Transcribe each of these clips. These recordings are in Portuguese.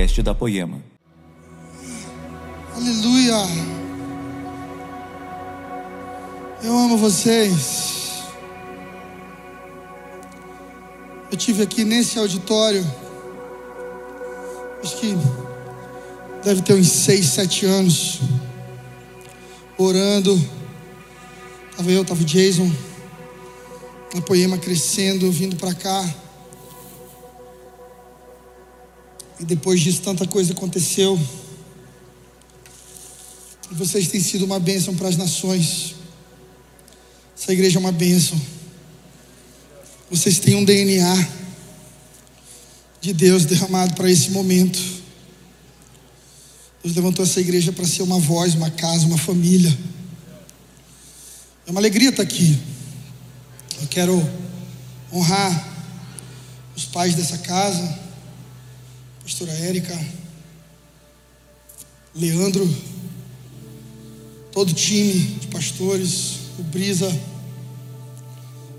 podcast da Poema. Aleluia. Eu amo vocês. Eu tive aqui nesse auditório, acho que deve ter uns seis, sete anos, orando. Tava eu, tava o Jason, na poema crescendo, vindo para cá. E depois disso, tanta coisa aconteceu. E vocês têm sido uma bênção para as nações. Essa igreja é uma bênção. Vocês têm um DNA de Deus derramado para esse momento. Deus levantou essa igreja para ser uma voz, uma casa, uma família. É uma alegria estar aqui. Eu quero honrar os pais dessa casa, pastora Érica, Leandro, todo o time de pastores, o Brisa,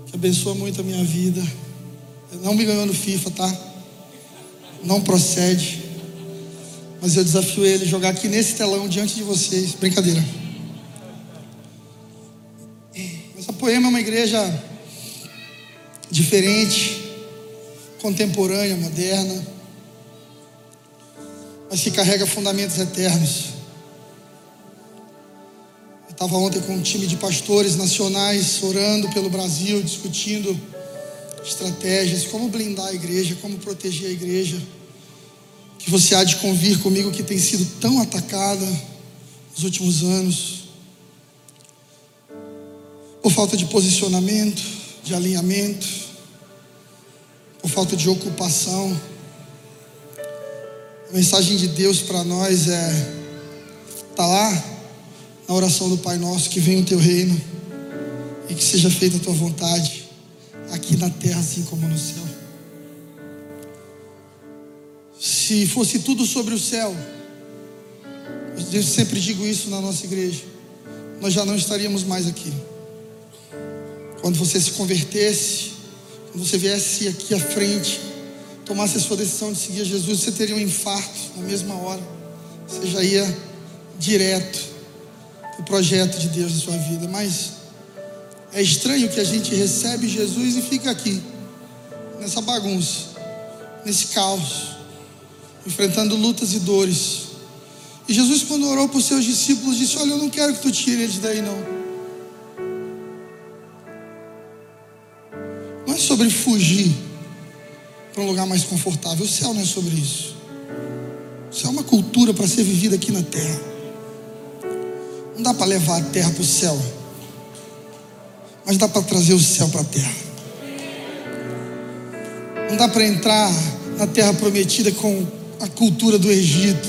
que abençoa muito a minha vida. Não me ganhou no FIFA, tá? Não procede. Mas eu desafio ele a jogar aqui nesse telão diante de vocês. Brincadeira. Essa poema é uma igreja diferente, contemporânea, moderna, mas que carrega fundamentos eternos. Eu estava ontem com um time de pastores nacionais orando pelo Brasil, discutindo estratégias, como blindar a igreja, como proteger a igreja. Que você há de convir comigo que tem sido tão atacada nos últimos anos, por falta de posicionamento, de alinhamento, por falta de ocupação. A mensagem de Deus para nós é: tá lá na oração do Pai Nosso, que venha o teu reino e que seja feita a tua vontade, aqui na terra assim como no céu. Se fosse tudo sobre o céu, eu sempre digo isso na nossa igreja, nós já não estaríamos mais aqui. Quando você se convertesse, quando você viesse aqui à frente, tomasse a sua decisão de seguir Jesus, você teria um infarto na mesma hora. Você já ia direto para o projeto de Deus na sua vida. Mas é estranho que a gente recebe Jesus e fica aqui, nessa bagunça, nesse caos, enfrentando lutas e dores. E Jesus, quando orou para os seus discípulos, disse: Olha, eu não quero que tu tire eles daí, não. Não é sobre fugir para um lugar mais confortável. O céu não é sobre isso. O céu é uma cultura para ser vivida aqui na terra. Não dá para levar a terra para o céu, mas dá para trazer o céu para a terra. Não dá para entrar na terra prometida com a cultura do Egito,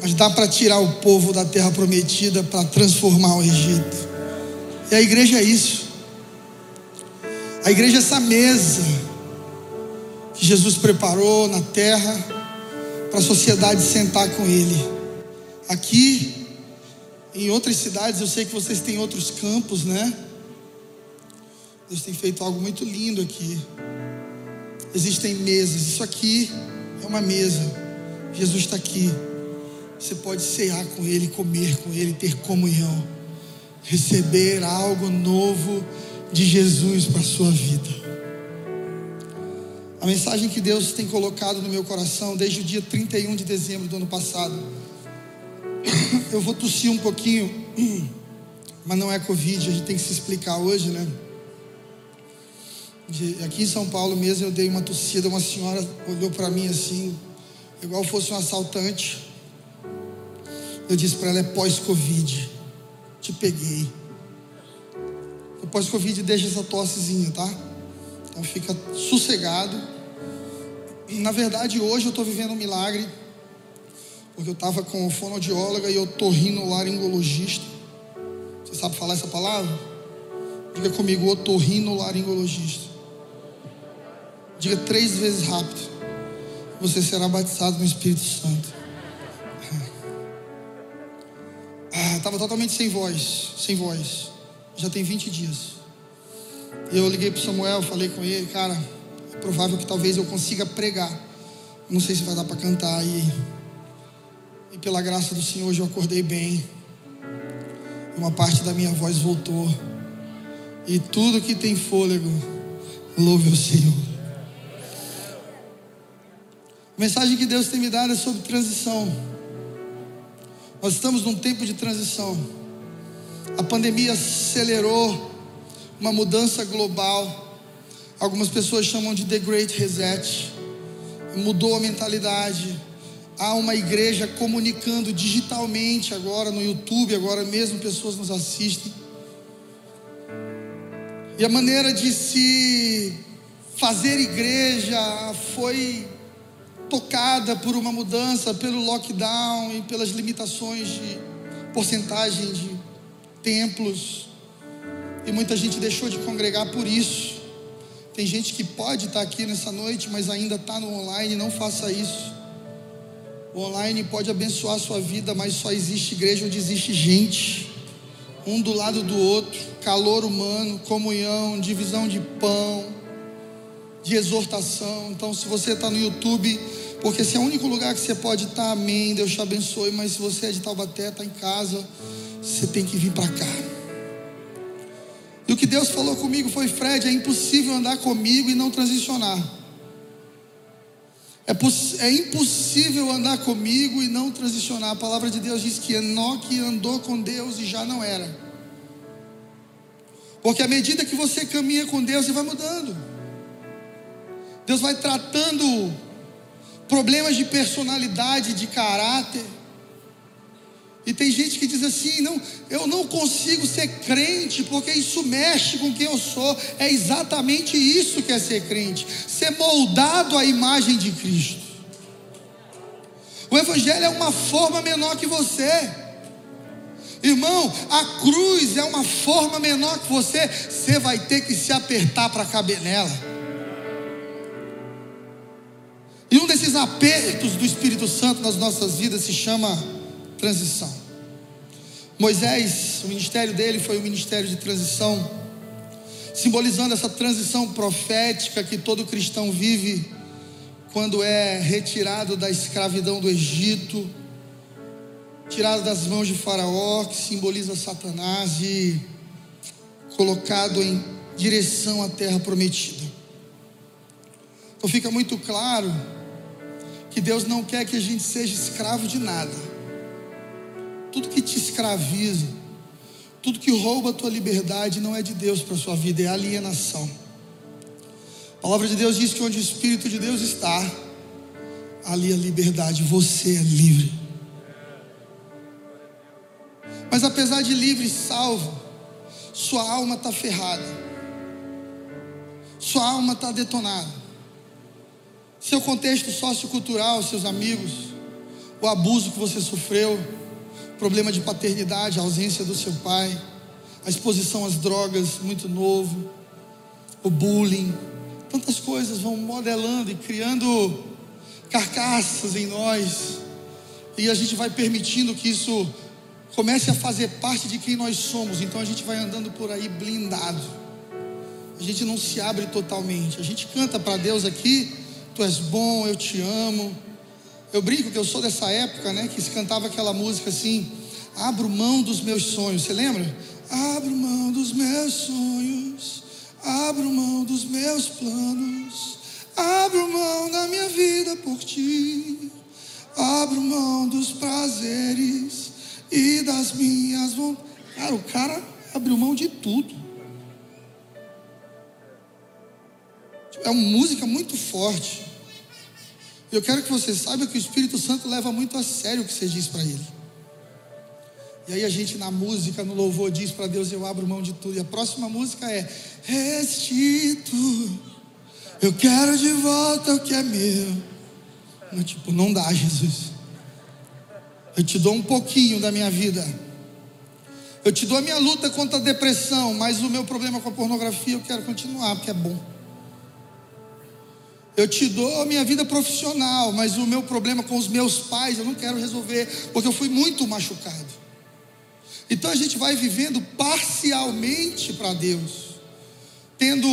mas dá para tirar o povo da terra prometida para transformar o Egito. E a igreja é isso. A igreja é essa mesa que Jesus preparou na terra para a sociedade sentar com Ele. Aqui, em outras cidades, eu sei que vocês têm outros campos, né? Deus tem feito algo muito lindo aqui. Existem mesas, isso aqui é uma mesa. Jesus está aqui. Você pode cear com Ele, comer com Ele, ter comunhão, receber algo novo de Jesus para a sua vida. A mensagem que Deus tem colocado no meu coração desde o dia 31 de dezembro do ano passado. Eu vou tossir um pouquinho, mas não é Covid, a gente tem que se explicar hoje, né? Aqui em São Paulo mesmo eu dei uma tossida, uma senhora olhou para mim assim, igual fosse um assaltante. Eu disse para ela: é pós-Covid, te peguei. O pós-Covid deixa essa tossezinha, tá? Então fica sossegado. E na verdade hoje eu estou vivendo um milagre. Porque eu estava com fonoaudióloga e eu otorrinolaringologista. Você sabe falar essa palavra? Diga comigo, otorrinolaringologista. Diga três vezes rápido. Você será batizado no Espírito Santo. Estava ah, totalmente sem voz, sem voz. Já tem 20 dias. E eu liguei para Samuel, falei com ele, cara, é provável que talvez eu consiga pregar, Não sei se vai dar para cantar aí. E pela graça do Senhor hoje eu acordei bem. Uma parte da minha voz voltou. E tudo que tem fôlego, louve o Senhor. A mensagem que Deus tem me dado é sobre transição. Nós estamos num tempo de transição. A pandemia acelerou uma mudança global. Algumas pessoas chamam de The Great Reset. Mudou a mentalidade. Há uma igreja comunicando digitalmente agora no YouTube, agora mesmo pessoas nos assistem. E a maneira de se fazer igreja foi tocada por uma mudança, pelo lockdown e pelas limitações de porcentagem de templos. E muita gente deixou de congregar por isso. Tem gente que pode estar aqui nessa noite, mas ainda está no online. Não faça isso. O online pode abençoar a sua vida, mas só existe igreja onde existe gente, um do lado do outro, calor humano, comunhão, divisão de pão, de exortação. Então, se você está no YouTube, porque se é o único lugar que você pode estar, amém, Deus te abençoe. Mas se você é de Taubaté, está em casa, você tem que vir para cá. Que Deus falou comigo foi: Fred, é impossível andar comigo e não transicionar. É, é, impossível andar comigo e não transicionar. A palavra de Deus diz que Enoque andou com Deus e já não era. Porque à medida que você caminha com Deus, você vai mudando. Deus vai tratando problemas de personalidade, de caráter. E tem gente que diz assim: não, eu não consigo ser crente porque isso mexe com quem eu sou. É exatamente isso que é ser crente: ser moldado à imagem de Cristo. O Evangelho é uma forma menor que você. Irmão, a cruz é uma forma menor que você. Você vai ter que se apertar para caber nela. E um desses apertos do Espírito Santo nas nossas vidas se chama transição. Moisés, o ministério dele foi um ministério de transição, simbolizando essa transição profética que todo cristão vive quando é retirado da escravidão do Egito, tirado das mãos de Faraó, que simboliza Satanás, e colocado em direção à terra prometida. Então fica muito claro que Deus não quer que a gente seja escravo de nada. Tudo que te escraviza, tudo que rouba a tua liberdade não é de Deus para a sua vida, é alienação. A palavra de Deus diz que onde o Espírito de Deus está, ali a liberdade, você é livre. Mas apesar de livre e salvo, sua alma está ferrada, sua alma está detonada seu contexto sociocultural, seus amigos, o abuso que você sofreu, problema de paternidade, a ausência do seu pai, a exposição às drogas muito novo, o bullying, tantas coisas vão modelando e criando carcaças em nós, e a gente vai permitindo que isso comece a fazer parte de quem nós somos, então a gente vai andando por aí blindado, a gente não se abre totalmente, a gente canta para Deus aqui Tu és bom, eu te amo. Eu brinco que eu sou dessa época, né? Que se cantava aquela música assim: Abro mão dos meus sonhos. Você lembra? Abro mão dos meus sonhos. Abro mão dos meus planos. Abro mão da minha vida por ti. Abro mão dos prazeres e das minhas vontades. Cara, o cara abriu mão de tudo. É uma música muito forte. Eu quero que você saiba que o Espírito Santo leva muito a sério o que você diz para ele. E aí a gente na música, no louvor, diz para Deus: Eu abro mão de tudo. E a próxima música é: Restituo, eu quero de volta o que é meu. Mas, tipo, não dá, Jesus. Eu te dou um pouquinho da minha vida. Eu te dou a minha luta contra a depressão, mas o meu problema com a pornografia eu quero continuar, porque é bom. Eu te dou a minha vida profissional, mas o meu problema com os meus pais eu não quero resolver, porque eu fui muito machucado. Então a gente vai vivendo parcialmente para Deus, tendo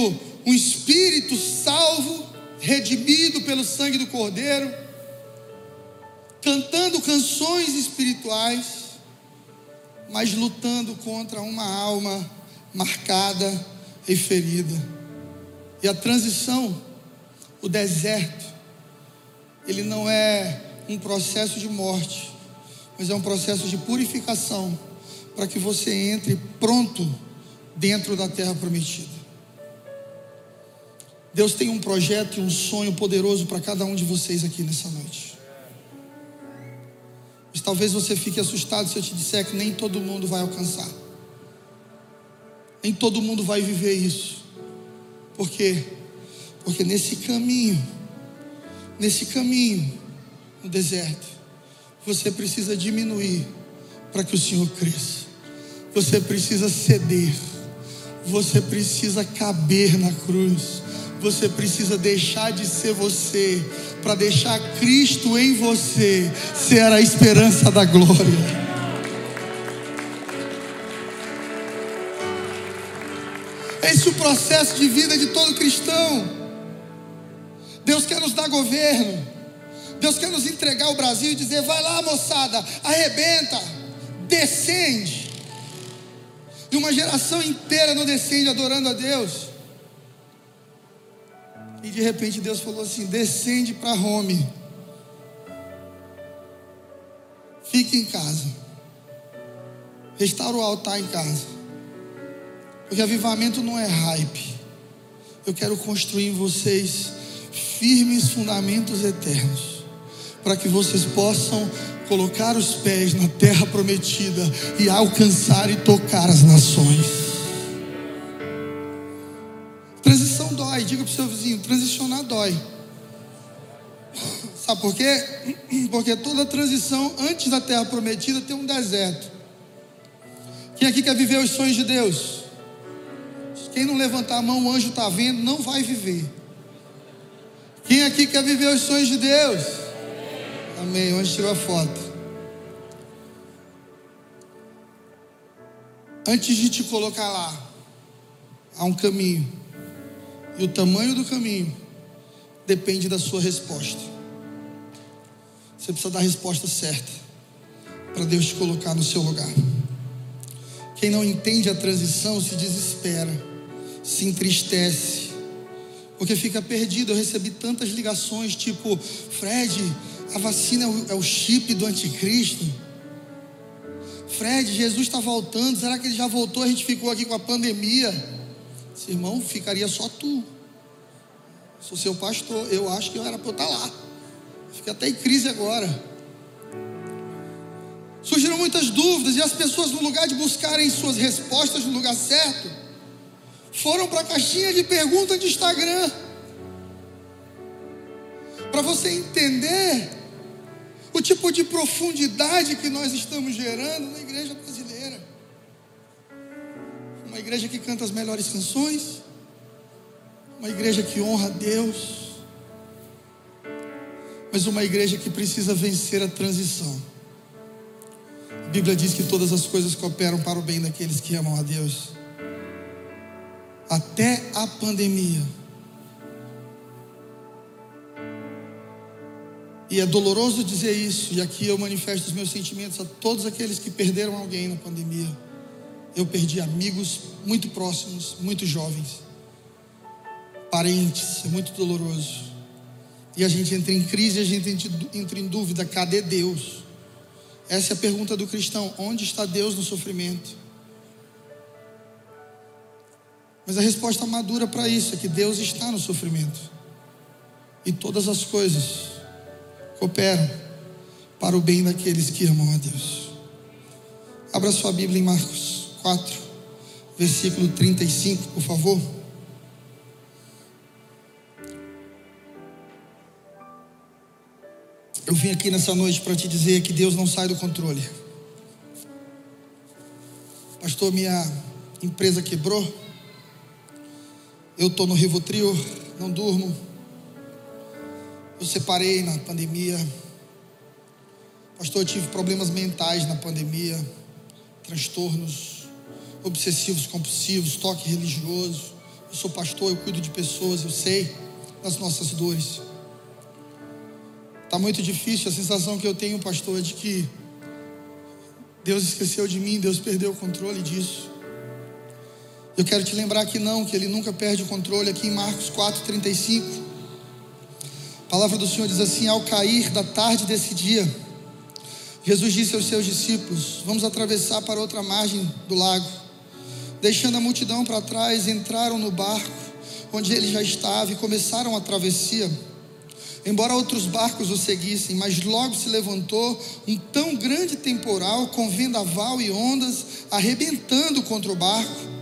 um espírito salvo, redimido pelo sangue do Cordeiro, cantando canções espirituais, mas lutando contra uma alma marcada e ferida. E a transição, o deserto, ele não é um processo de morte, mas é um processo de purificação para que você entre pronto dentro da terra prometida. Deus tem um projeto e um sonho poderoso para cada um de vocês aqui nessa noite. Mas talvez você fique assustado se eu te disser que nem todo mundo vai alcançar. Nem todo mundo vai viver isso. Por quê? Porque nesse caminho, nesse caminho, no deserto, você precisa diminuir para que o Senhor cresça. Você precisa ceder. Você precisa caber na cruz. Você precisa deixar de ser você para deixar Cristo em você ser a esperança da glória. Esse é o processo de vida de todo cristão. Deus quer nos dar governo. Deus quer nos entregar o Brasil e dizer: vai lá, moçada, arrebenta, descende. E uma geração inteira não descende adorando a Deus. E de repente Deus falou assim: descende para Rome. Fique em casa. Restaura o altar em casa. Porque avivamento não é hype. Eu quero construir em vocês firmes fundamentos eternos. Para que vocês possam colocar os pés na terra prometida e alcançar e tocar as nações. Transição dói, diga para o seu vizinho: transicionar dói. Sabe por quê? Porque toda transição antes da terra prometida tem um deserto. Quem aqui quer viver os sonhos de Deus? Quem não levantar a mão, o anjo está vendo, não vai viver. Quem aqui quer viver os sonhos de Deus? Amém. Anjo tirou a foto. Antes de te colocar lá, há um caminho. E o tamanho do caminho depende da sua resposta. Você precisa dar a resposta certa para Deus te colocar no seu lugar. Quem não entende a transição se desespera se entristece, porque fica perdido. Eu recebi tantas ligações, tipo, Fred, a vacina é o chip do anticristo. Fred, Jesus está voltando, será que ele já voltou? A gente ficou aqui com a pandemia. Esse irmão, ficaria só tu. Sou seu pastor, eu acho que eu era para eu estar tá lá. Fiquei até em crise agora. Surgiram muitas dúvidas e as pessoas, no lugar de buscarem suas respostas no lugar certo, foram para a caixinha de pergunta de Instagram. Para você entender o tipo de profundidade que nós estamos gerando na igreja brasileira. Uma igreja que canta as melhores canções, uma igreja que honra a Deus, mas uma igreja que precisa vencer a transição. A Bíblia diz que todas as coisas cooperam para o bem daqueles que amam a Deus até a pandemia. E é doloroso dizer isso, e aqui eu manifesto os meus sentimentos a todos aqueles que perderam alguém na pandemia. Eu perdi amigos muito próximos, muito jovens, parentes, é muito doloroso. E a gente entra em crise, a gente entra em dúvida: cadê Deus? Essa é a pergunta do cristão: onde está Deus no sofrimento? Mas a resposta madura para isso é que Deus está no sofrimento. E todas as coisas cooperam para o bem daqueles que amam a Deus. Abra sua Bíblia em Marcos 4, versículo 35, por favor. Eu vim aqui nessa noite para te dizer que Deus não sai do controle. Pastor, minha empresa quebrou. Eu estou no Rivotril, não durmo. Eu separei na pandemia. Pastor, eu tive problemas mentais na pandemia, transtornos obsessivos compulsivos, toque religioso. Eu sou pastor, eu cuido de pessoas, eu sei nas nossas dores. Está muito difícil, a sensação que eu tenho, pastor, é de que Deus esqueceu de mim, Deus perdeu o controle disso. Eu quero te lembrar que não, que Ele nunca perde o controle. Aqui em Marcos 4,35, a palavra do Senhor diz assim: Ao cair da tarde desse dia, Jesus disse aos seus discípulos: Vamos atravessar para outra margem do lago. Deixando a multidão para trás, entraram no barco onde ele já estava e começaram a travessia. Embora outros barcos o seguissem, mas logo se levantou um tão grande temporal com vendaval e ondas arrebentando contra o barco,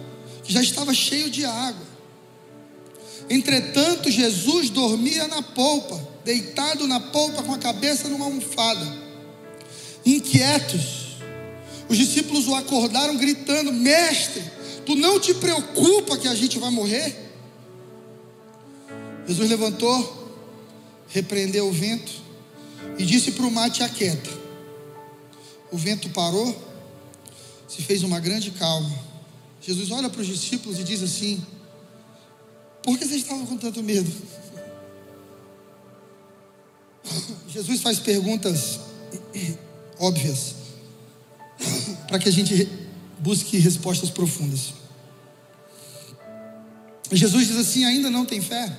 que já estava cheio de água. Entretanto, Jesus dormia na polpa, deitado na polpa com a cabeça numa almofada inquietos. Os discípulos o acordaram gritando: Mestre, tu não te preocupa que a gente vai morrer? Jesus levantou, repreendeu o vento e disse para o mar: Te aquieta. O vento parou, se fez uma grande calma. Jesus olha para os discípulos e diz assim: Por que vocês estavam com tanto medo? Jesus faz perguntas óbvias, para que a gente busque respostas profundas. Jesus diz assim: ainda não tem fé?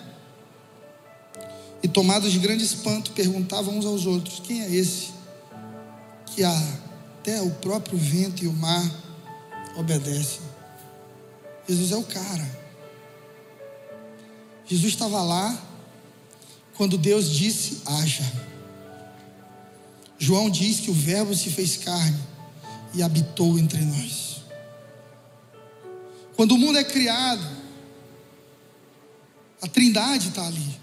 E tomados de grande espanto, perguntavam uns aos outros: quem é esse que até o próprio vento e o mar obedecem? Jesus é o cara. Jesus estava lá quando Deus disse: haja. João diz que o Verbo se fez carne e habitou entre nós. Quando o mundo é criado, a Trindade está ali.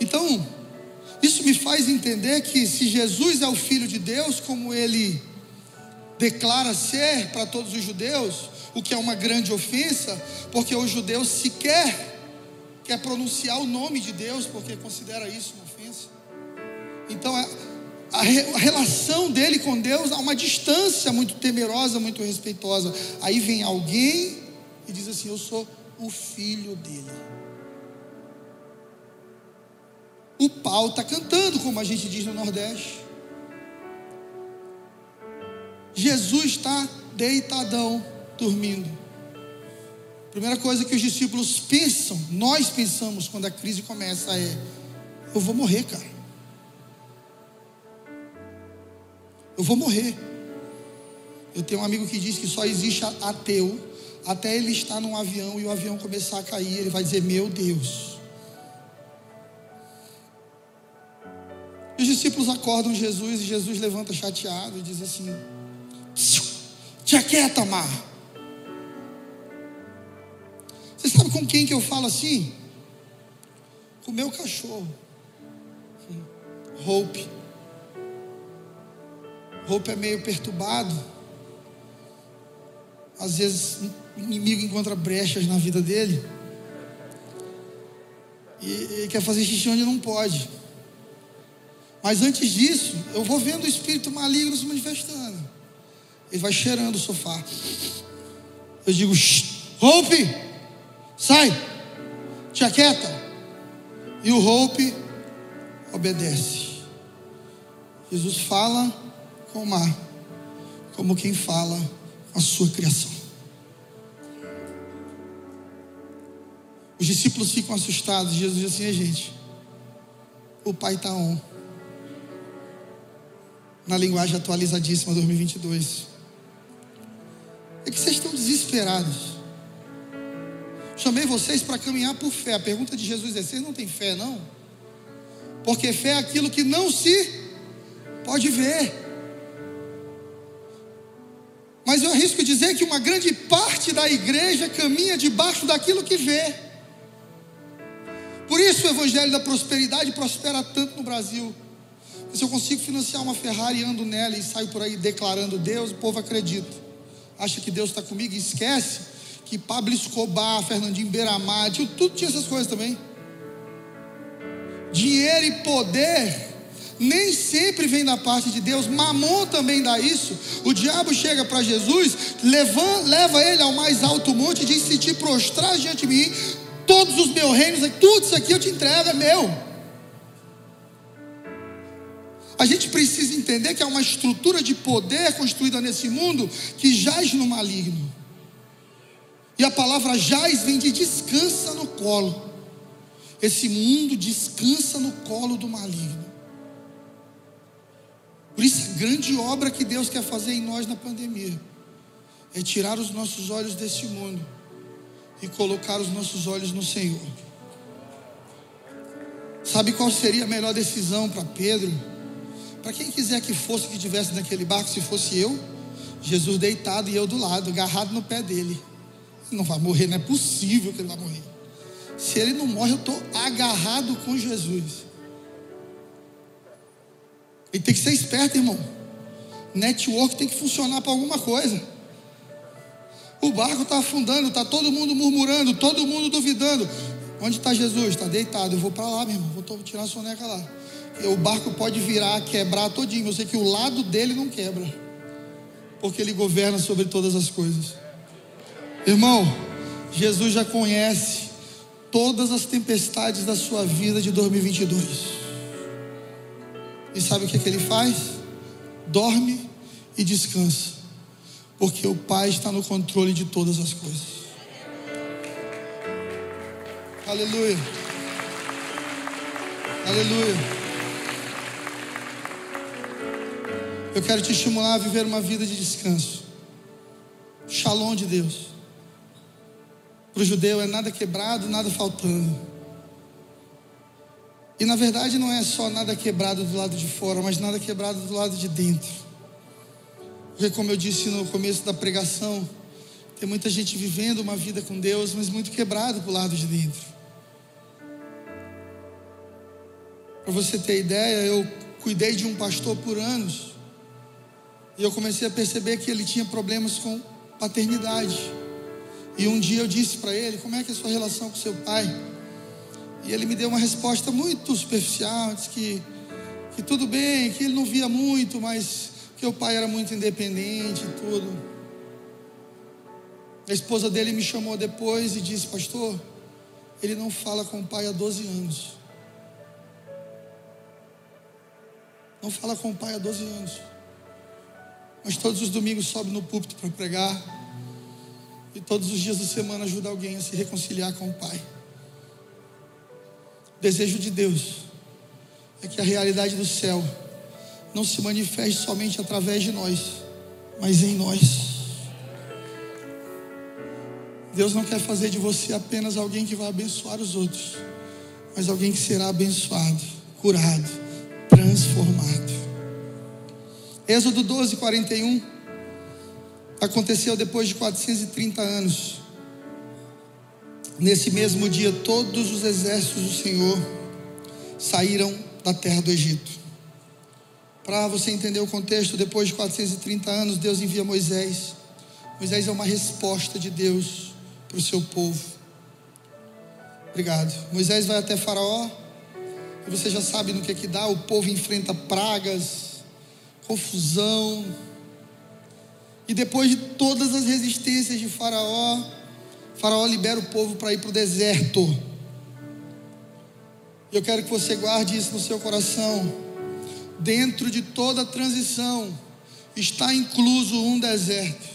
Então, isso me faz entender que se Jesus é o Filho de Deus, como ele declara ser para todos os judeus, o que é uma grande ofensa, porque os judeus sequer quer pronunciar o nome de Deus, porque considera isso uma ofensa. Então a, a, a relação dele com Deus há uma distância muito temerosa, muito respeitosa. Aí vem alguém e diz assim: Eu sou o filho dele. O pau está cantando, como a gente diz no Nordeste. Jesus está deitadão, dormindo. Primeira coisa que os discípulos pensam, nós pensamos quando a crise começa é: eu vou morrer, cara. Eu vou morrer. Eu tenho um amigo que diz que só existe ateu até ele estar num avião e o avião começar a cair. Ele vai dizer: Meu Deus. Os discípulos acordam Jesus e Jesus levanta chateado e diz assim: Te aquieta, mar. Você sabe com quem que eu falo assim? Com o meu cachorro. Hope. Roupa é meio perturbado. Às vezes o inimigo encontra brechas na vida dele. E ele quer fazer xixi onde não pode. Mas antes disso, eu vou vendo o espírito maligno se manifestando. Ele vai cheirando o sofá. Eu digo, Hope, sai, te aquieta. E o Hope obedece. Jesus fala com o mar, como quem fala a sua criação. Os discípulos ficam assustados. Jesus diz assim: gente, o Pai está on. Na linguagem atualizadíssima 2022. É que vocês estão desesperados. Chamei vocês para caminhar por fé. A pergunta de Jesus é: vocês não têm fé, não? Porque fé é aquilo que não se pode ver. Mas eu arrisco dizer que uma grande parte da igreja caminha debaixo daquilo que vê. Por isso o evangelho da prosperidade prospera tanto no Brasil. Se eu consigo financiar uma Ferrari, ando nela e saio por aí declarando Deus, o povo acredita. Acha que Deus está comigo e esquece que Pablo Escobar, Fernandinho Beiramar, tudo tinha essas coisas também. Dinheiro e poder nem sempre vem da parte de Deus, Mamon também dá isso. O diabo chega para Jesus, leva, leva ele ao mais alto monte e diz: Se te prostrar diante de mim, todos os meus reinos, tudo isso aqui eu te entrego, é meu. A gente precisa entender que há uma estrutura de poder construída nesse mundo que jaz no maligno. E a palavra jaz vem de descansa no colo. Esse mundo descansa no colo do maligno. Por isso, a grande obra que Deus quer fazer em nós na pandemia é tirar os nossos olhos desse mundo e colocar os nossos olhos no Senhor. Sabe qual seria a melhor decisão para Pedro? Para quem quiser que fosse que tivesse naquele barco, se fosse eu, Jesus deitado e eu do lado, agarrado no pé dele. Ele não vai morrer, não é possível que ele vai morrer. Se ele não morre, eu estou agarrado com Jesus. Ele tem que ser esperto, irmão. Network tem que funcionar para alguma coisa. O barco está afundando, está todo mundo murmurando, todo mundo duvidando. Onde está Jesus? Está deitado. Eu vou para lá, meu irmão. Vou tirar a soneca lá. O barco pode virar, quebrar todinho. Sei que o lado dele não quebra. Porque ele governa sobre todas as coisas. Irmão, Jesus já conhece todas as tempestades da sua vida de 2022. E sabe o que, é que ele faz? Dorme e descansa. Porque o Pai está no controle de todas as coisas. Aleluia. Aleluia. Eu quero te estimular a viver uma vida de descanso. Shalom de Deus. Para o judeu é nada quebrado, nada faltando. E na verdade não é só nada quebrado do lado de fora, mas nada quebrado do lado de dentro. Porque, como eu disse no começo da pregação, tem muita gente vivendo uma vida com Deus, mas muito quebrado do lado de dentro. Para você ter ideia, eu cuidei de um pastor por anos. E eu comecei a perceber que ele tinha problemas com paternidade. E um dia eu disse para ele: Como é que é a sua relação com seu pai? E ele me deu uma resposta muito superficial, disse que, que tudo bem, que ele não via muito, mas que o pai era muito independente e tudo. A esposa dele me chamou depois e disse, pastor, ele não fala com o pai há 12 anos. Não fala com o pai há 12 anos. Mas todos os domingos sobe no púlpito para pregar. E todos os dias da semana ajuda alguém a se reconciliar com o pai. O desejo de Deus é que a realidade do céu não se manifeste somente através de nós, mas em nós. Deus não quer fazer de você apenas alguém que vai abençoar os outros, mas alguém que será abençoado, curado, transformado. Êxodo 12, 41 aconteceu depois de 430 anos. Nesse mesmo dia, todos os exércitos do Senhor saíram da terra do Egito. Para você entender o contexto, depois de 430 anos, Deus envia Moisés. Moisés é uma resposta de Deus para o seu povo. Obrigado. Moisés vai até Faraó. E você já sabe no que é que dá. O povo enfrenta pragas, confusão. E depois de todas as resistências de Faraó, Faraó libera o povo para ir para o deserto. Eu quero que você guarde isso no seu coração. Dentro de toda a transição está incluso um deserto.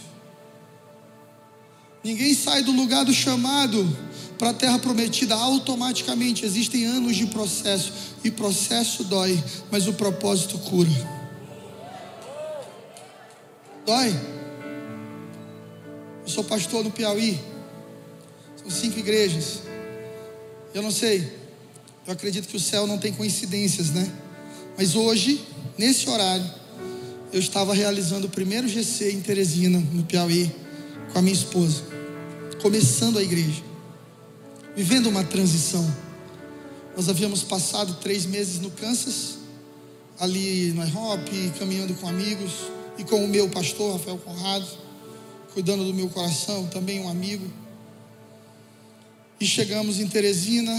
Ninguém sai do lugar do chamado para a terra prometida automaticamente. Existem anos de processo e processo dói, mas o propósito cura. Dói. Eu sou pastor no Piauí. São cinco igrejas. Eu não sei. Eu acredito que o céu não tem coincidências, né? Mas hoje, nesse horário, eu estava realizando o primeiro GC em Teresina, no Piauí, com a minha esposa. Começando a igreja. Vivendo uma transição. Nós havíamos passado três meses no Kansas, ali no IHOP, caminhando com amigos, e com o meu pastor, Rafael Conrado, cuidando do meu coração, também um amigo. E chegamos em Teresina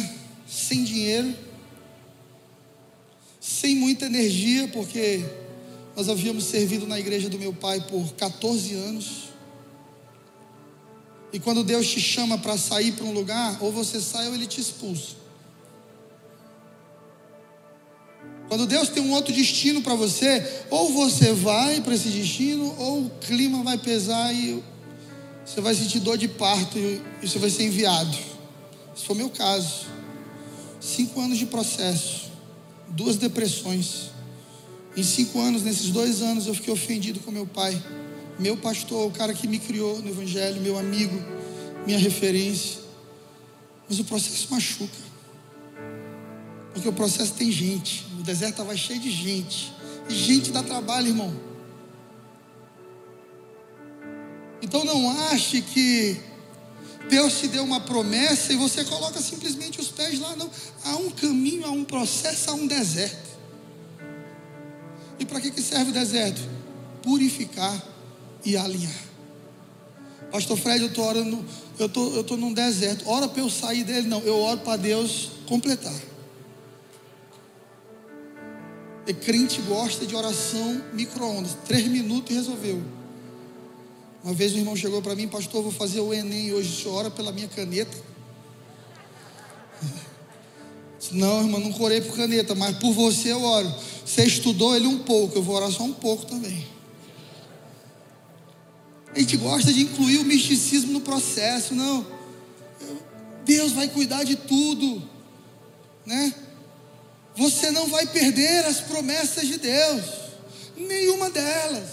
sem dinheiro, sem muita energia, porque nós havíamos servido na igreja do meu pai por 14 anos. E quando Deus te chama para sair para um lugar, ou você sai ou ele te expulsa. Quando Deus tem um outro destino para você, ou você vai para esse destino, ou o clima vai pesar e você vai sentir dor de parto e você vai ser enviado. Esse foi o meu caso. Cinco anos de processo, duas depressões. Em cinco anos, nesses dois anos, eu fiquei ofendido com meu pai, meu pastor, o cara que me criou no Evangelho, meu amigo, minha referência. Mas o processo machuca. Porque o processo tem gente. Deserto estava cheio de gente. E gente dá trabalho, irmão. Então não ache que Deus te deu uma promessa e você coloca simplesmente os pés lá. Não. Há um caminho, há um processo, há um deserto. E para que, serve o deserto? Purificar e alinhar. Pastor Fred, eu estou orando, eu tô, estou tô num deserto. Ora para eu sair dele. Não, eu oro para Deus completar. E crente gosta de oração micro-ondas. Três minutos e resolveu. Uma vez um irmão chegou para mim, pastor, vou fazer o Enem hoje, o ora pela minha caneta? Não, irmão, não corei por caneta, mas por você eu oro. Você estudou ele um pouco, eu vou orar só um pouco também. A gente gosta de incluir o misticismo no processo, não. Deus vai cuidar de tudo, né? Você não vai perder as promessas de Deus, nenhuma delas.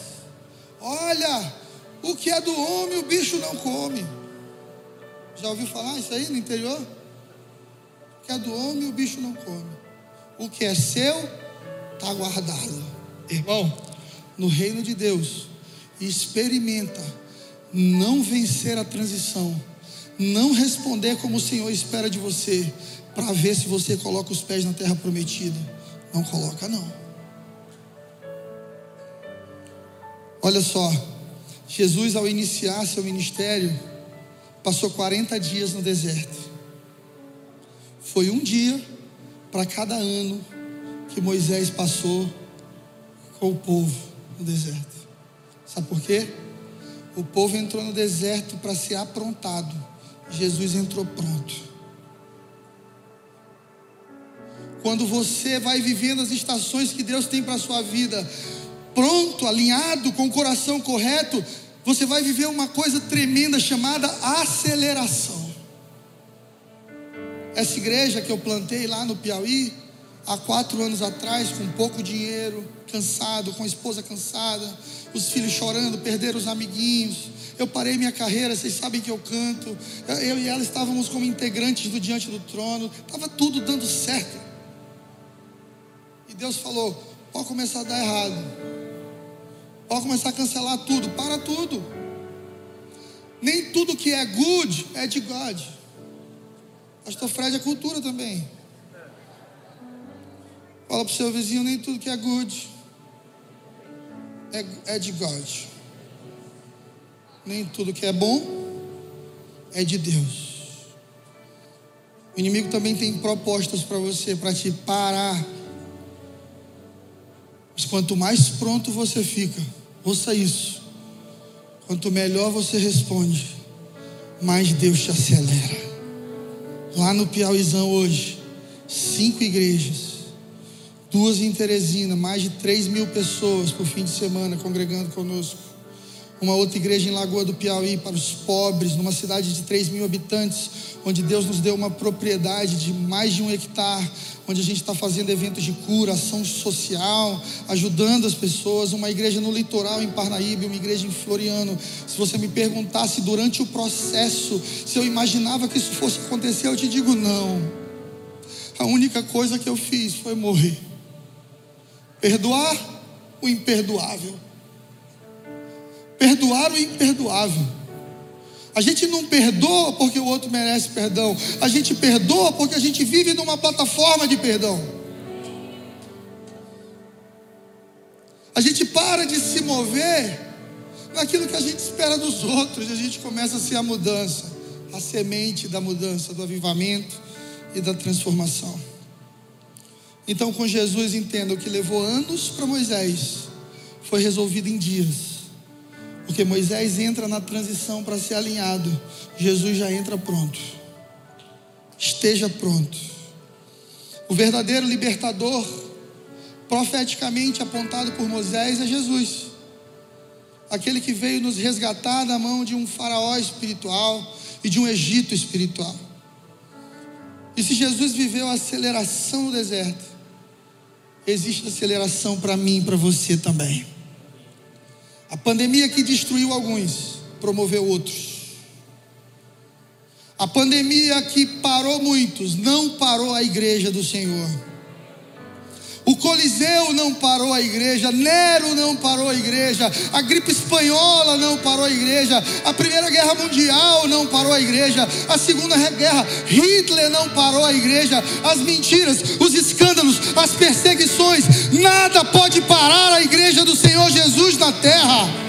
Olha, o que é do homem, o bicho não come. Já ouviu falar isso aí no interior? O que é do homem, o bicho não come. O que é seu, está guardado. Irmão, no reino de Deus, experimenta não vencer a transição, não responder como o Senhor espera de você, para ver se você coloca os pés na terra prometida. Não coloca, não. Olha só, Jesus, ao iniciar seu ministério, passou 40 dias no deserto. Foi um dia para cada ano que Moisés passou com o povo no deserto. Sabe por quê? O povo entrou no deserto para ser aprontado. Jesus entrou pronto. Quando você vai vivendo as estações que Deus tem para a sua vida, pronto, alinhado, com o coração correto, você vai viver uma coisa tremenda chamada aceleração. Essa igreja que eu plantei lá no Piauí, há quatro anos atrás, com pouco dinheiro, cansado, com a esposa cansada, os filhos chorando, perderam os amiguinhos. Eu parei minha carreira, vocês sabem que eu canto. Eu e ela estávamos como integrantes do Diante do Trono, estava tudo dando certo. E Deus falou: pode começar a dar errado. Pode começar a cancelar tudo, para tudo. Nem tudo que é good é de God. Pastor Fred é cultura também. Fala para o seu vizinho, nem tudo que é good é, é de God. Nem tudo que é bom é de Deus. O inimigo também tem propostas para você, para te parar. Mas quanto mais pronto você fica, Ouça isso. Quanto melhor você responde, mais Deus te acelera. Lá no Piauizão hoje, cinco igrejas, duas em Teresina, mais de três mil pessoas por fim de semana congregando conosco. Uma outra igreja em Lagoa do Piauí para os pobres, numa cidade de 3 mil habitantes, onde Deus nos deu uma propriedade de mais de um hectare, onde a gente está fazendo eventos de cura, ação social, ajudando as pessoas. Uma igreja no litoral em Parnaíba, uma igreja em Floriano. Se você me perguntasse durante o processo se eu imaginava que isso fosse acontecer, eu te digo não. A única coisa que eu fiz foi morrer. Perdoar o imperdoável. Perdoar o imperdoável. A gente não perdoa porque o outro merece perdão. A gente perdoa porque a gente vive numa plataforma de perdão. A gente para de se mover naquilo que a gente espera dos outros e a gente começa a ser a mudança, a semente da mudança, do avivamento e da transformação. Então, com Jesus, entenda o que levou anos para Moisés foi resolvido em dias. Porque Moisés entra na transição para ser alinhado, Jesus já entra pronto. Esteja pronto. O verdadeiro libertador, profeticamente apontado por Moisés, é Jesus. Aquele que veio nos resgatar da mão de um faraó espiritual e de um Egito espiritual. E se Jesus viveu a aceleração no deserto, existe aceleração para mim e para você também. A pandemia que destruiu alguns, promoveu outros. A pandemia que parou muitos, não parou a igreja do Senhor. O Coliseu não parou a igreja, Nero não parou a igreja, a gripe espanhola não parou a igreja, a Primeira Guerra Mundial não parou a igreja, a Segunda Guerra, Hitler não parou a igreja, as mentiras, os escândalos, as perseguições, nada pode parar a igreja do Senhor Jesus na terra.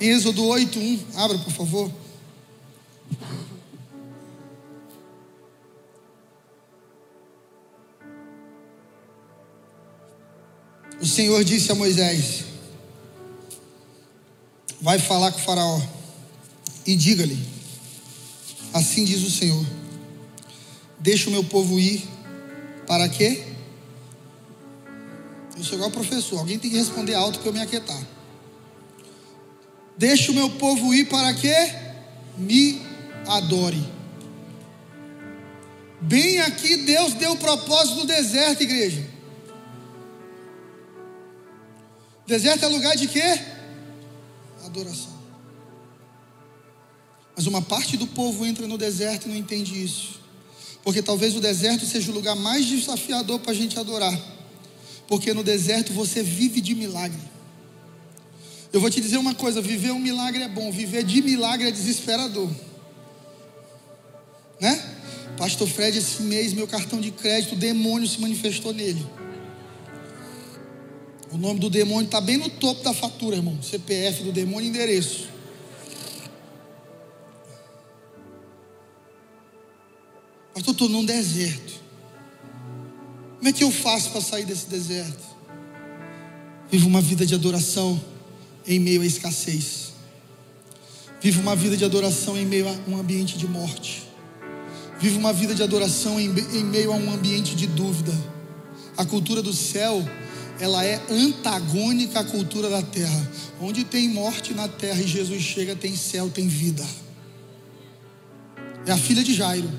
Em Êxodo 8:1, abra por favor. O Senhor disse a Moisés: Vai falar com o Faraó e diga-lhe: Assim diz o Senhor: Deixa o meu povo ir, para quê? Eu sou igual professor, alguém tem que responder alto para eu me aquietar. Deixa o meu povo ir para quê? Me adore. Bem aqui Deus deu o propósito do deserto, igreja. Deserto é lugar de quê? Adoração. Mas uma parte do povo entra no deserto e não entende isso. Porque talvez o deserto seja o lugar mais desafiador para a gente adorar. Porque no deserto você vive de milagre. Eu vou te dizer uma coisa: viver um milagre é bom, viver de milagre é desesperador. Né? Pastor Fred, esse mês, meu cartão de crédito, o demônio se manifestou nele. O nome do demônio está bem no topo da fatura, irmão. CPF do demônio endereço. Pastor, estou num deserto. Como é que eu faço para sair desse deserto? Vivo uma vida de adoração em meio à escassez. Vivo uma vida de adoração em meio a um ambiente de morte. Vivo uma vida de adoração em, em meio a um ambiente de dúvida. A cultura do céu ela é antagônica à cultura da terra. Onde tem morte na terra e Jesus chega, tem céu, tem vida. É a filha de Jairo.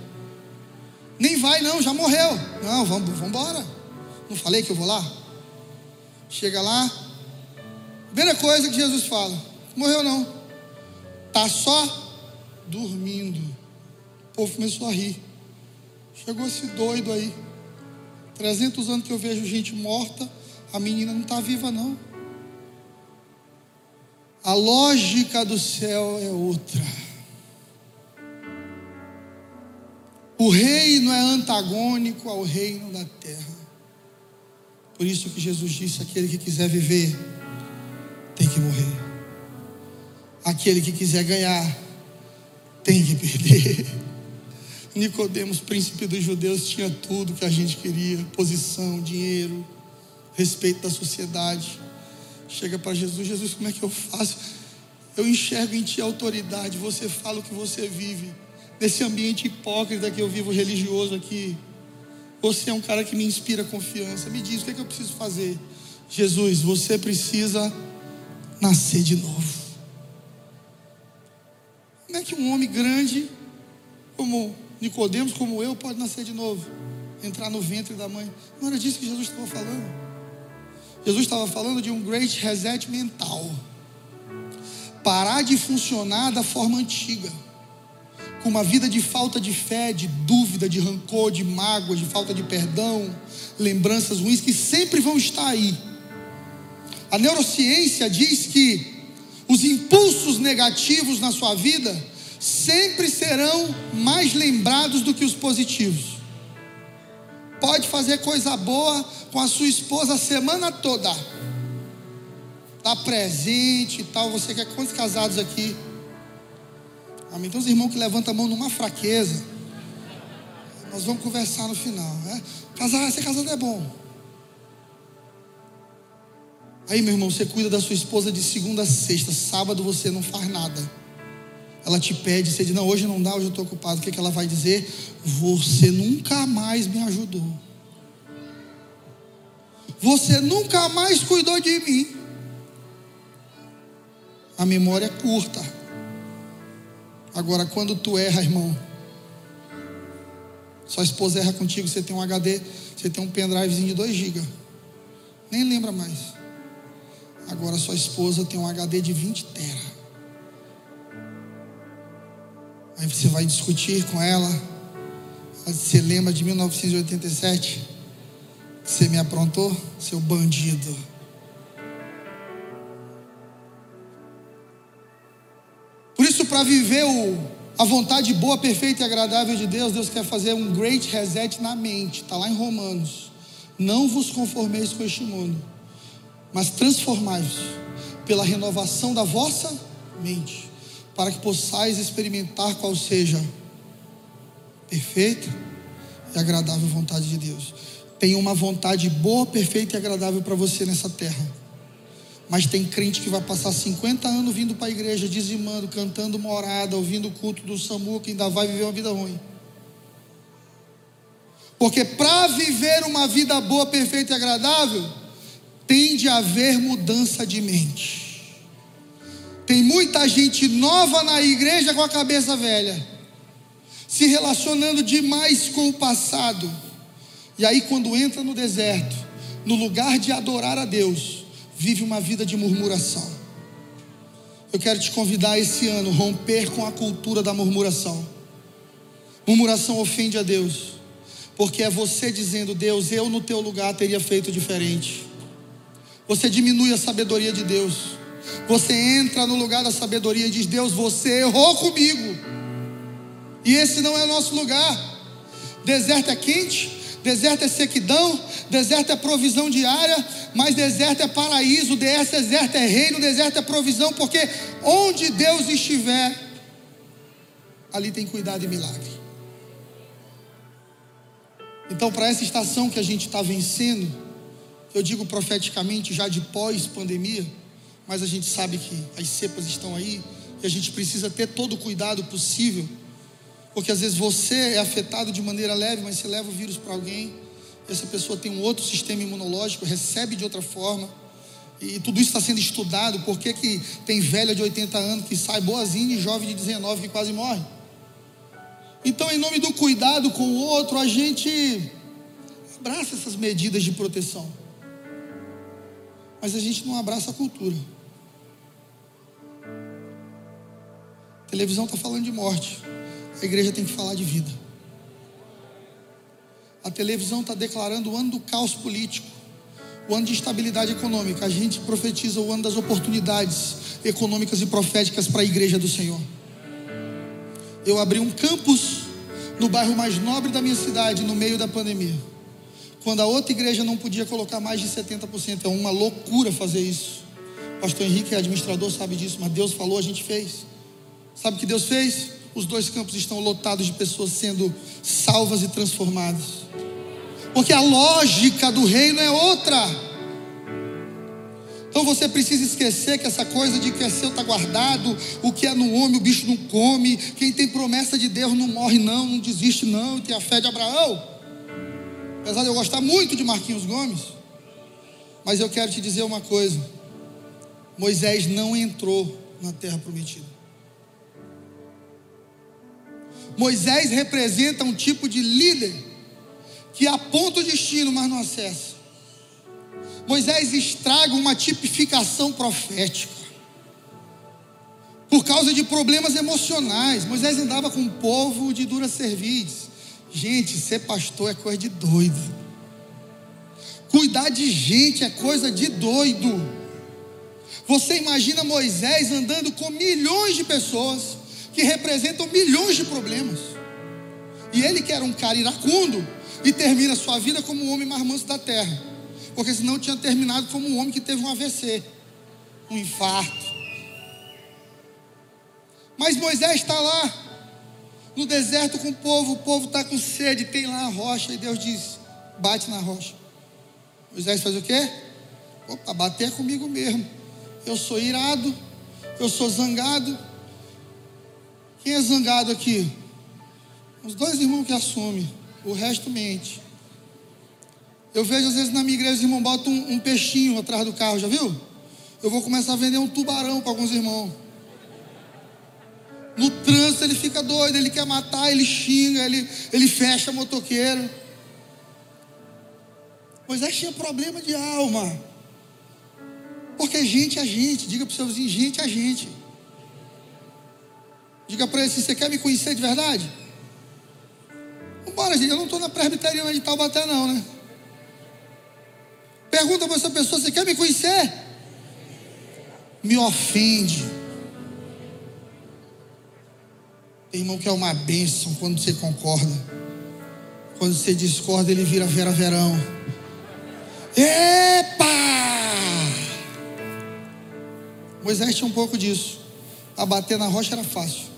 Nem vai, não, já morreu. Não, vamos, vamos embora. Não falei que eu vou lá? Chega lá. Primeira coisa que Jesus fala: morreu não. Tá só dormindo. Povo começou a rir. Chegou esse doido aí. 300 anos que eu vejo gente morta a menina não está viva, não. A lógica do céu é outra. O reino é antagônico ao reino da terra. Por isso que Jesus disse: aquele que quiser viver, tem que morrer. Aquele que quiser ganhar, tem que perder. Nicodemos, príncipe dos judeus, tinha tudo que a gente queria: posição, dinheiro respeito da sociedade. Chega para Jesus, Jesus, como é que eu faço? Eu enxergo em ti autoridade, você fala o que você vive. Nesse ambiente hipócrita que eu vivo religioso aqui. Você é um cara que me inspira confiança. Me diz o que, é que eu preciso fazer. Jesus, você precisa nascer de novo. Como é que um homem grande, como Nicodemos, como eu, pode nascer de novo? Entrar no ventre da mãe. Não era disso que Jesus estava falando. Jesus estava falando de um great reset mental. Parar de funcionar da forma antiga. Com uma vida de falta de fé, de dúvida, de rancor, de mágoa, de falta de perdão, lembranças ruins que sempre vão estar aí. A neurociência diz que os impulsos negativos na sua vida sempre serão mais lembrados do que os positivos. Pode fazer coisa boa com a sua esposa a semana toda. Tá presente e tal. Você quer quantos casados aqui? Amém. Tem uns irmãos que levantam a mão numa fraqueza. Nós vamos conversar no final. Né? Casar, ser casado é bom. Aí, meu irmão, você cuida da sua esposa de segunda a sexta. Sábado você não faz nada. Ela te pede, você diz: Não, hoje não dá, hoje eu estou ocupado. O que, que ela vai dizer? Você nunca mais me ajudou. Você nunca mais cuidou de mim. A memória é curta. Agora, quando tu erra, irmão, sua esposa erra contigo, você tem um HD, você tem um pendrivezinho de 2 GB. Nem lembra mais. Agora sua esposa tem um HD de 20 tera. Aí você vai discutir com ela. Você lembra de 1987? Você me aprontou, seu bandido. Por isso, para viver o, a vontade boa, perfeita e agradável de Deus, Deus quer fazer um great reset na mente. Está lá em Romanos. Não vos conformeis com este mundo, mas transformai-vos pela renovação da vossa mente, para que possais experimentar qual seja perfeita e agradável vontade de Deus. Tem uma vontade boa, perfeita e agradável para você nessa terra. Mas tem crente que vai passar 50 anos vindo para a igreja, dizimando, cantando morada, ouvindo o culto do SAMU, que ainda vai viver uma vida ruim. Porque para viver uma vida boa, perfeita e agradável, tem de haver mudança de mente. Tem muita gente nova na igreja com a cabeça velha, se relacionando demais com o passado e aí, quando entra no deserto, no lugar de adorar a Deus, vive uma vida de murmuração. Eu quero te convidar esse ano romper com a cultura da murmuração. Murmuração ofende a Deus, porque é você dizendo: Deus, eu no teu lugar teria feito diferente. Você diminui a sabedoria de Deus. Você entra no lugar da sabedoria e diz: Deus, você errou comigo. E esse não é o nosso lugar. Deserto é quente, Deserto é sequidão, deserto é provisão diária, mas deserto é paraíso, deserto é reino, deserto é provisão, porque onde Deus estiver, ali tem cuidado e milagre. Então, para essa estação que a gente está vencendo, eu digo profeticamente já de pós-pandemia, mas a gente sabe que as cepas estão aí e a gente precisa ter todo o cuidado possível porque às vezes você é afetado de maneira leve, mas você leva o vírus para alguém, essa pessoa tem um outro sistema imunológico, recebe de outra forma. E tudo isso está sendo estudado. Por que, tem velha de 80 anos que sai boazinha e jovem de 19 que quase morre? Então, em nome do cuidado com o outro, a gente abraça essas medidas de proteção. Mas a gente não abraça a cultura. A televisão está falando de morte. A igreja tem que falar de vida. A televisão está declarando o ano do caos político, o ano de instabilidade econômica. A gente profetiza o ano das oportunidades econômicas e proféticas para a igreja do Senhor. Eu abri um campus no bairro mais nobre da minha cidade, no meio da pandemia. Quando a outra igreja não podia colocar mais de 70%, é uma loucura fazer isso. Pastor Henrique é administrador, sabe disso, mas Deus falou, a gente fez. Sabe o que Deus fez? os dois campos estão lotados de pessoas sendo salvas e transformadas. Porque a lógica do reino é outra. Então você precisa esquecer que essa coisa de que é seu está guardado, o que é no homem o bicho não come, quem tem promessa de Deus não morre não, não desiste não, tem a fé de Abraão. Apesar de eu gostar muito de Marquinhos Gomes, mas eu quero te dizer uma coisa: Moisés não entrou na terra prometida. Moisés representa um tipo de líder que aponta o destino, mas não acessa. Moisés estraga uma tipificação profética. Por causa de problemas emocionais. Moisés andava com um povo de dura cerviz. Gente, ser pastor é coisa de doido. Cuidar de gente é coisa de doido. Você imagina Moisés andando com milhões de pessoas que representam milhões de problemas. E ele que era um cara iracundo e termina sua vida como o homem mais manso da terra. Porque senão tinha terminado como um homem que teve um AVC, um infarto. Mas Moisés está lá, no deserto com o povo, o povo está com sede, tem lá a rocha, e Deus diz: bate na rocha. Moisés faz o quê? Opa, bater comigo mesmo. Eu sou irado, eu sou zangado. Quem é zangado aqui? Os dois irmãos que assumem, o resto mente. Eu vejo às vezes na minha igreja os irmãos botam um, um peixinho atrás do carro, já viu? Eu vou começar a vender um tubarão para alguns irmãos. No trânsito ele fica doido, ele quer matar, ele xinga, ele, ele fecha motoqueiro. Moisés tinha problema de alma. Porque gente é gente. Diga para o seu vizinho, gente é gente. Diga para ele assim, você quer me conhecer de verdade? Vambora, gente. Eu não estou na presbiteriana de Taubaté, não, né? Pergunta para essa pessoa, você quer me conhecer? Me ofende. Tem irmão que é uma bênção quando você concorda. Quando você discorda, ele vira vera verão. Epa! Moisés tinha um pouco disso. A bater na rocha era fácil.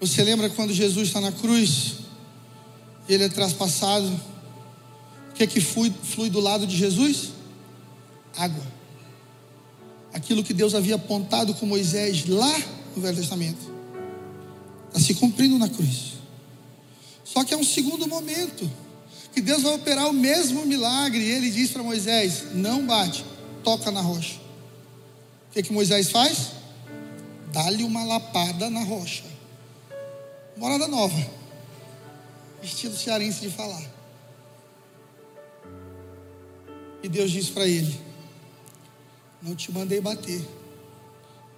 Você lembra quando Jesus está na cruz? Ele é traspassado. O que é que flui, flui do lado de Jesus? Água. Aquilo que Deus havia apontado com Moisés lá no Velho Testamento. Está se cumprindo na cruz. Só que é um segundo momento que Deus vai operar o mesmo milagre. E ele diz para Moisés: Não bate, toca na rocha. O que, que Moisés faz? Dá-lhe uma lapada na rocha. Morada nova. Estilo cearense de falar. E Deus disse para ele: Não te mandei bater.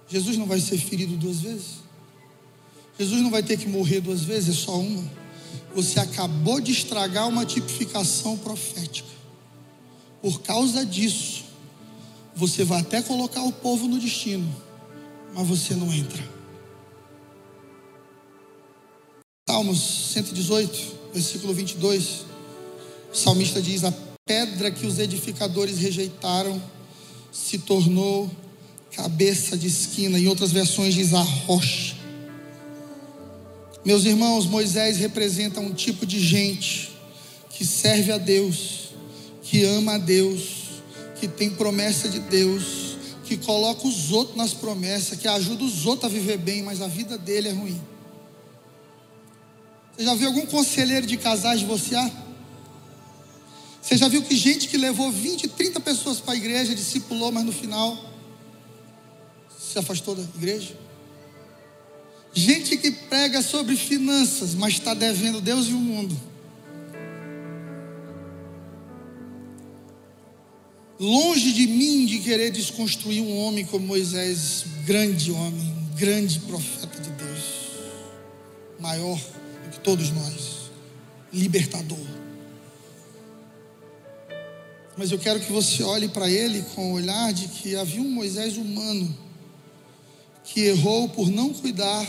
Jesus não vai ser ferido duas vezes. Jesus não vai ter que morrer duas vezes, é só uma. Você acabou de estragar uma tipificação profética. Por causa disso, você vai até colocar o povo no destino, mas você não entra. Salmos 118, versículo 22. O salmista diz: A pedra que os edificadores rejeitaram se tornou cabeça de esquina. Em outras versões diz a rocha. Meus irmãos, Moisés representa um tipo de gente que serve a Deus, que ama a Deus, que tem promessa de Deus, que coloca os outros nas promessas, que ajuda os outros a viver bem, mas a vida dele é ruim. Você já viu algum conselheiro de casais divorciar? Você já viu que gente que levou 20, 30 pessoas para a igreja, discipulou, mas no final se afastou da igreja? Gente que prega sobre finanças, mas está devendo Deus e o mundo. Longe de mim de querer desconstruir um homem como Moisés, grande homem, grande profeta de Deus, maior todos nós, libertador. Mas eu quero que você olhe para ele com o olhar de que havia um Moisés humano que errou por não cuidar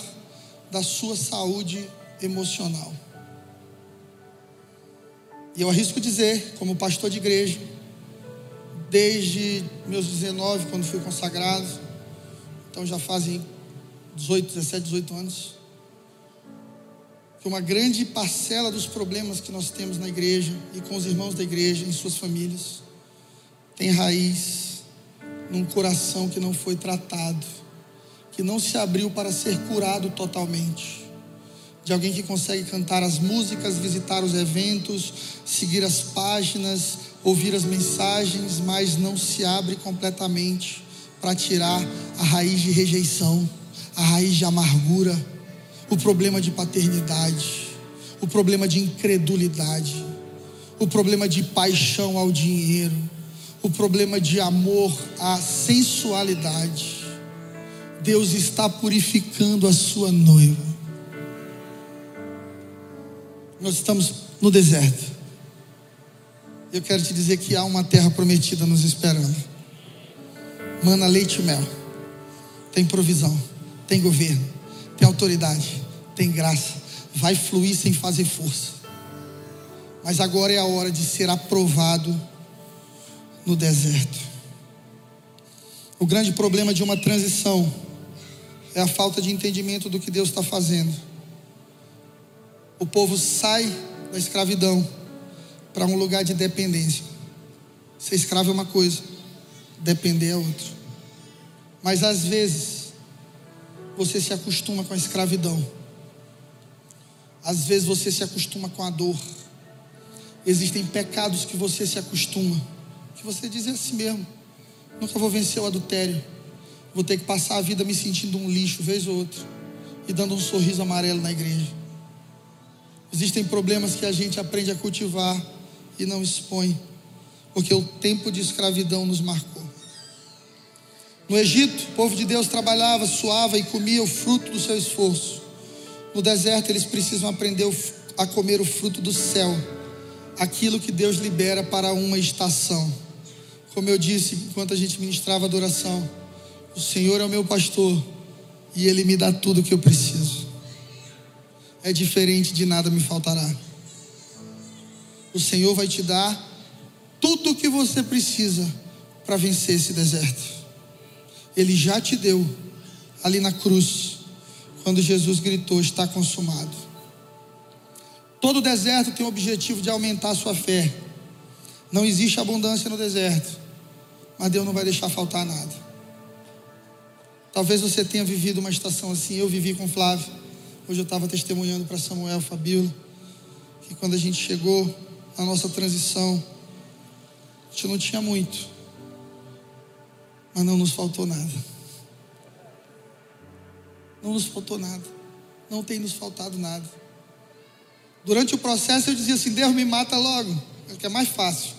da sua saúde emocional. E eu arrisco dizer, como pastor de igreja, desde meus 19, quando fui consagrado, então já fazem 18, 17, 18 anos, que uma grande parcela dos problemas que nós temos na igreja e com os irmãos da igreja, em suas famílias, tem raiz num coração que não foi tratado que não se abriu para ser curado totalmente. De alguém que consegue cantar as músicas, visitar os eventos, seguir as páginas, ouvir as mensagens, mas não se abre completamente para tirar a raiz de rejeição, a raiz de amargura, o problema de paternidade, o problema de incredulidade, o problema de paixão ao dinheiro, o problema de amor à sensualidade Deus está purificando a sua noiva. Nós estamos no deserto. Eu quero te dizer que há uma terra prometida nos esperando. Mana leite e mel. Tem provisão, tem governo, tem autoridade, tem graça. Vai fluir sem fazer força. Mas agora é a hora de ser aprovado no deserto. O grande problema de uma transição é a falta de entendimento do que Deus está fazendo. O povo sai da escravidão para um lugar de dependência. Ser escravo é uma coisa, depender é outra. Mas às vezes, você se acostuma com a escravidão. Às vezes você se acostuma com a dor. Existem pecados que você se acostuma, que você diz assim mesmo: nunca vou vencer o adultério. Vou ter que passar a vida me sentindo um lixo, vez ou outra, e dando um sorriso amarelo na igreja. Existem problemas que a gente aprende a cultivar e não expõe, porque o tempo de escravidão nos marcou. No Egito, o povo de Deus trabalhava, suava e comia o fruto do seu esforço. No deserto, eles precisam aprender a comer o fruto do céu, aquilo que Deus libera para uma estação. Como eu disse enquanto a gente ministrava adoração, o Senhor é o meu pastor e Ele me dá tudo o que eu preciso. É diferente de nada me faltará. O Senhor vai te dar tudo o que você precisa para vencer esse deserto. Ele já te deu ali na cruz, quando Jesus gritou: Está consumado. Todo deserto tem o objetivo de aumentar a sua fé. Não existe abundância no deserto, mas Deus não vai deixar faltar nada. Talvez você tenha vivido uma estação assim. Eu vivi com Flávio. Hoje eu estava testemunhando para Samuel Fabíola que quando a gente chegou na nossa transição, a gente não tinha muito, mas não nos faltou nada. Não nos faltou nada. Não tem nos faltado nada. Durante o processo eu dizia assim: Deus me mata logo, é que é mais fácil.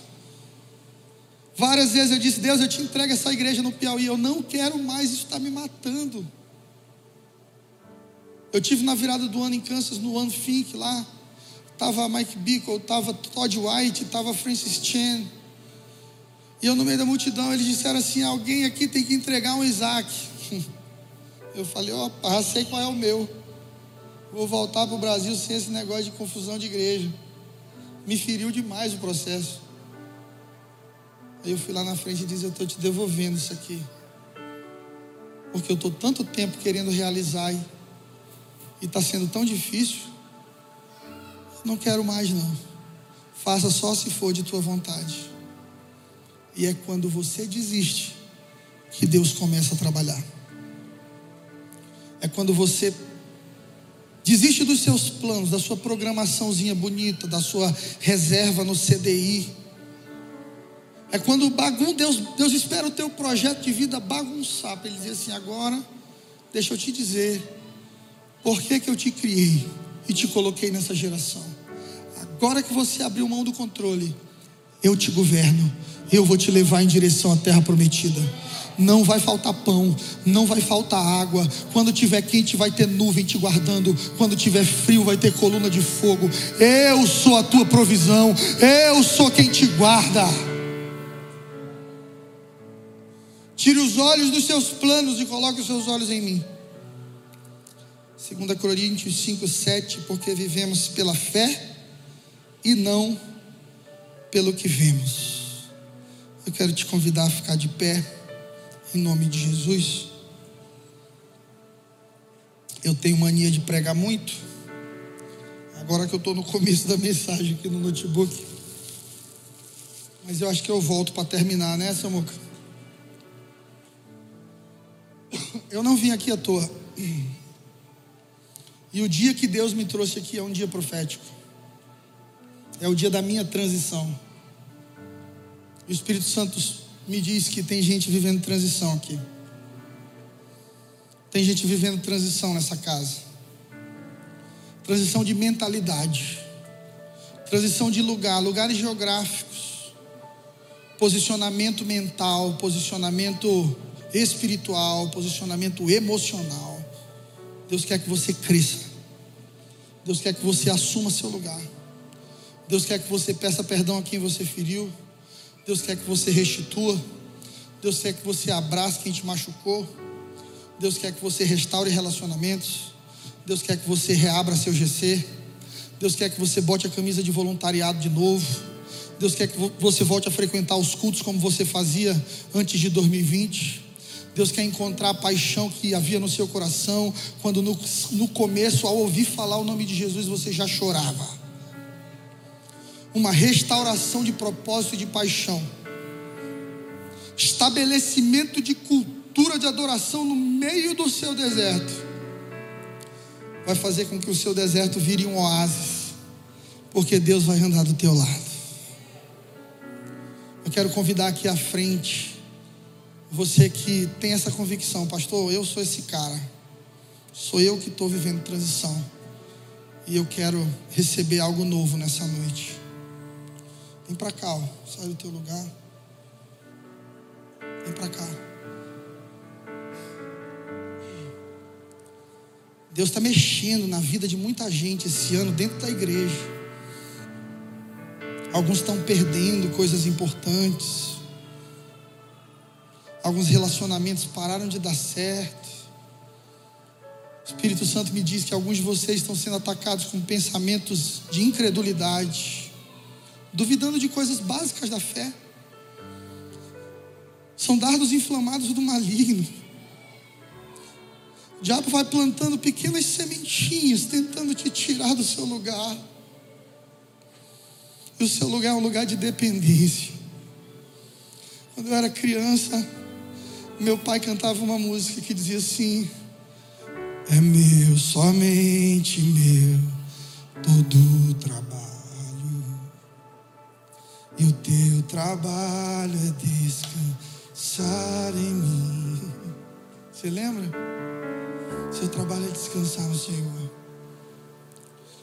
Várias vezes eu disse: Deus, eu te entrego essa igreja no Piauí. Eu não quero mais, isso está me matando. Eu tive na virada do ano em Kansas, no ano Fink lá. Tava Mike Bickle, tava Todd White, tava Francis Chen. E eu no meio da multidão, eles disseram assim: alguém aqui tem que entregar um Isaac. Eu falei: opa, já sei qual é o meu. Vou voltar para o Brasil sem esse negócio de confusão de igreja. Me feriu demais o processo. Aí eu fui lá na frente e disse: Eu estou te devolvendo isso aqui. Porque eu estou tanto tempo querendo realizar e está sendo tão difícil. Não quero mais, não. Faça só se for de tua vontade. E é quando você desiste que Deus começa a trabalhar. É quando você desiste dos seus planos, da sua programaçãozinha bonita, da sua reserva no CDI. É quando bagun Deus, Deus espera o teu projeto de vida bagunçar, para ele dizer assim: agora, deixa eu te dizer, por que, que eu te criei e te coloquei nessa geração? Agora que você abriu mão do controle, eu te governo, eu vou te levar em direção à terra prometida. Não vai faltar pão, não vai faltar água. Quando tiver quente, vai ter nuvem te guardando. Quando tiver frio, vai ter coluna de fogo. Eu sou a tua provisão, eu sou quem te guarda. Tire os olhos dos seus planos e coloque os seus olhos em mim. 2 Coríntios 5, 7, porque vivemos pela fé e não pelo que vemos. Eu quero te convidar a ficar de pé, em nome de Jesus. Eu tenho mania de pregar muito. Agora que eu estou no começo da mensagem aqui no notebook. Mas eu acho que eu volto para terminar, né, Samuca? Eu não vim aqui à toa. E o dia que Deus me trouxe aqui é um dia profético. É o dia da minha transição. O Espírito Santo me diz que tem gente vivendo transição aqui. Tem gente vivendo transição nessa casa. Transição de mentalidade. Transição de lugar, lugares geográficos. Posicionamento mental, posicionamento espiritual, posicionamento emocional. Deus quer que você cresça. Deus quer que você assuma seu lugar. Deus quer que você peça perdão a quem você feriu. Deus quer que você restitua. Deus quer que você abrace quem te machucou. Deus quer que você restaure relacionamentos. Deus quer que você reabra seu GC. Deus quer que você bote a camisa de voluntariado de novo. Deus quer que você volte a frequentar os cultos como você fazia antes de 2020. Deus quer encontrar a paixão que havia no seu coração, quando no, no começo, ao ouvir falar o nome de Jesus, você já chorava. Uma restauração de propósito e de paixão, estabelecimento de cultura de adoração no meio do seu deserto, vai fazer com que o seu deserto vire um oásis, porque Deus vai andar do teu lado. Eu quero convidar aqui à frente você que tem essa convicção, pastor, eu sou esse cara, sou eu que estou vivendo transição e eu quero receber algo novo nessa noite. Vem para cá, ó. sai do teu lugar. Vem para cá. Deus está mexendo na vida de muita gente esse ano dentro da igreja. Alguns estão perdendo coisas importantes. Alguns relacionamentos pararam de dar certo. O Espírito Santo me diz que alguns de vocês estão sendo atacados com pensamentos de incredulidade, duvidando de coisas básicas da fé. São dardos inflamados do maligno. O diabo vai plantando pequenas sementinhas, tentando te tirar do seu lugar. E o seu lugar é um lugar de dependência. Quando eu era criança, meu pai cantava uma música que dizia assim: é meu, somente meu, todo o trabalho. E o teu trabalho é descansar em mim. Você lembra? Seu trabalho é descansar no Senhor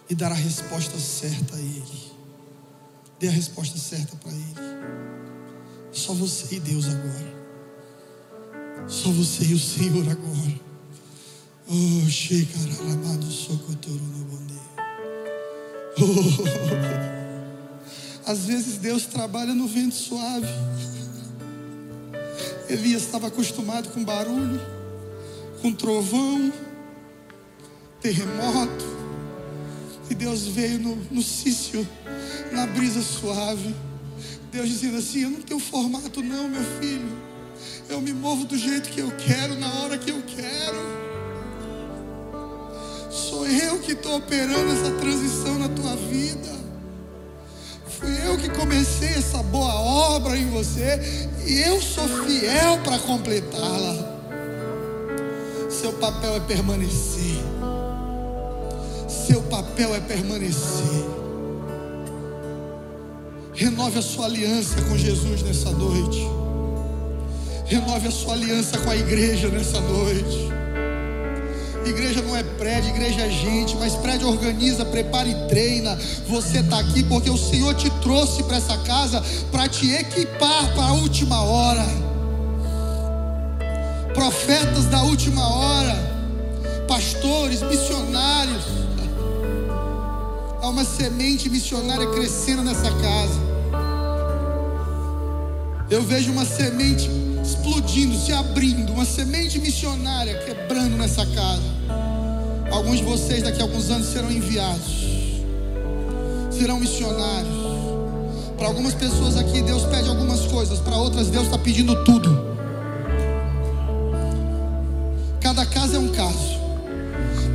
e dar a resposta certa a Ele. Dê a resposta certa para Ele. Só você e Deus agora. Só você e o Senhor agora. Oh, Shekarabado Sokotoro no Bonde. Oh. Às vezes Deus trabalha no vento suave. Elias estava acostumado com barulho, com trovão, terremoto. E Deus veio no, no na brisa suave. Deus dizendo assim: Eu não tenho formato, não, meu filho. Eu me movo do jeito que eu quero, na hora que eu quero. Sou eu que estou operando essa transição na tua vida. Fui eu que comecei essa boa obra em você e eu sou fiel para completá-la. Seu papel é permanecer. Seu papel é permanecer. Renove a sua aliança com Jesus nessa noite. Renove a sua aliança com a igreja nessa noite. Igreja não é prédio, igreja é gente, mas prédio organiza, prepara e treina. Você está aqui porque o Senhor te trouxe para essa casa para te equipar para a última hora. Profetas da última hora, pastores, missionários. Há uma semente missionária crescendo nessa casa. Eu vejo uma semente explodindo, se abrindo, uma semente missionária quebrando nessa casa. Alguns de vocês daqui a alguns anos serão enviados, serão missionários. Para algumas pessoas aqui Deus pede algumas coisas, para outras Deus está pedindo tudo. Cada caso é um caso.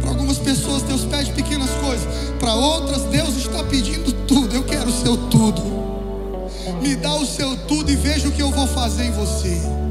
Para algumas pessoas Deus pede pequenas coisas, para outras Deus está pedindo tudo. Eu quero o seu tudo. Me dá o seu tudo e veja o que eu vou fazer em você.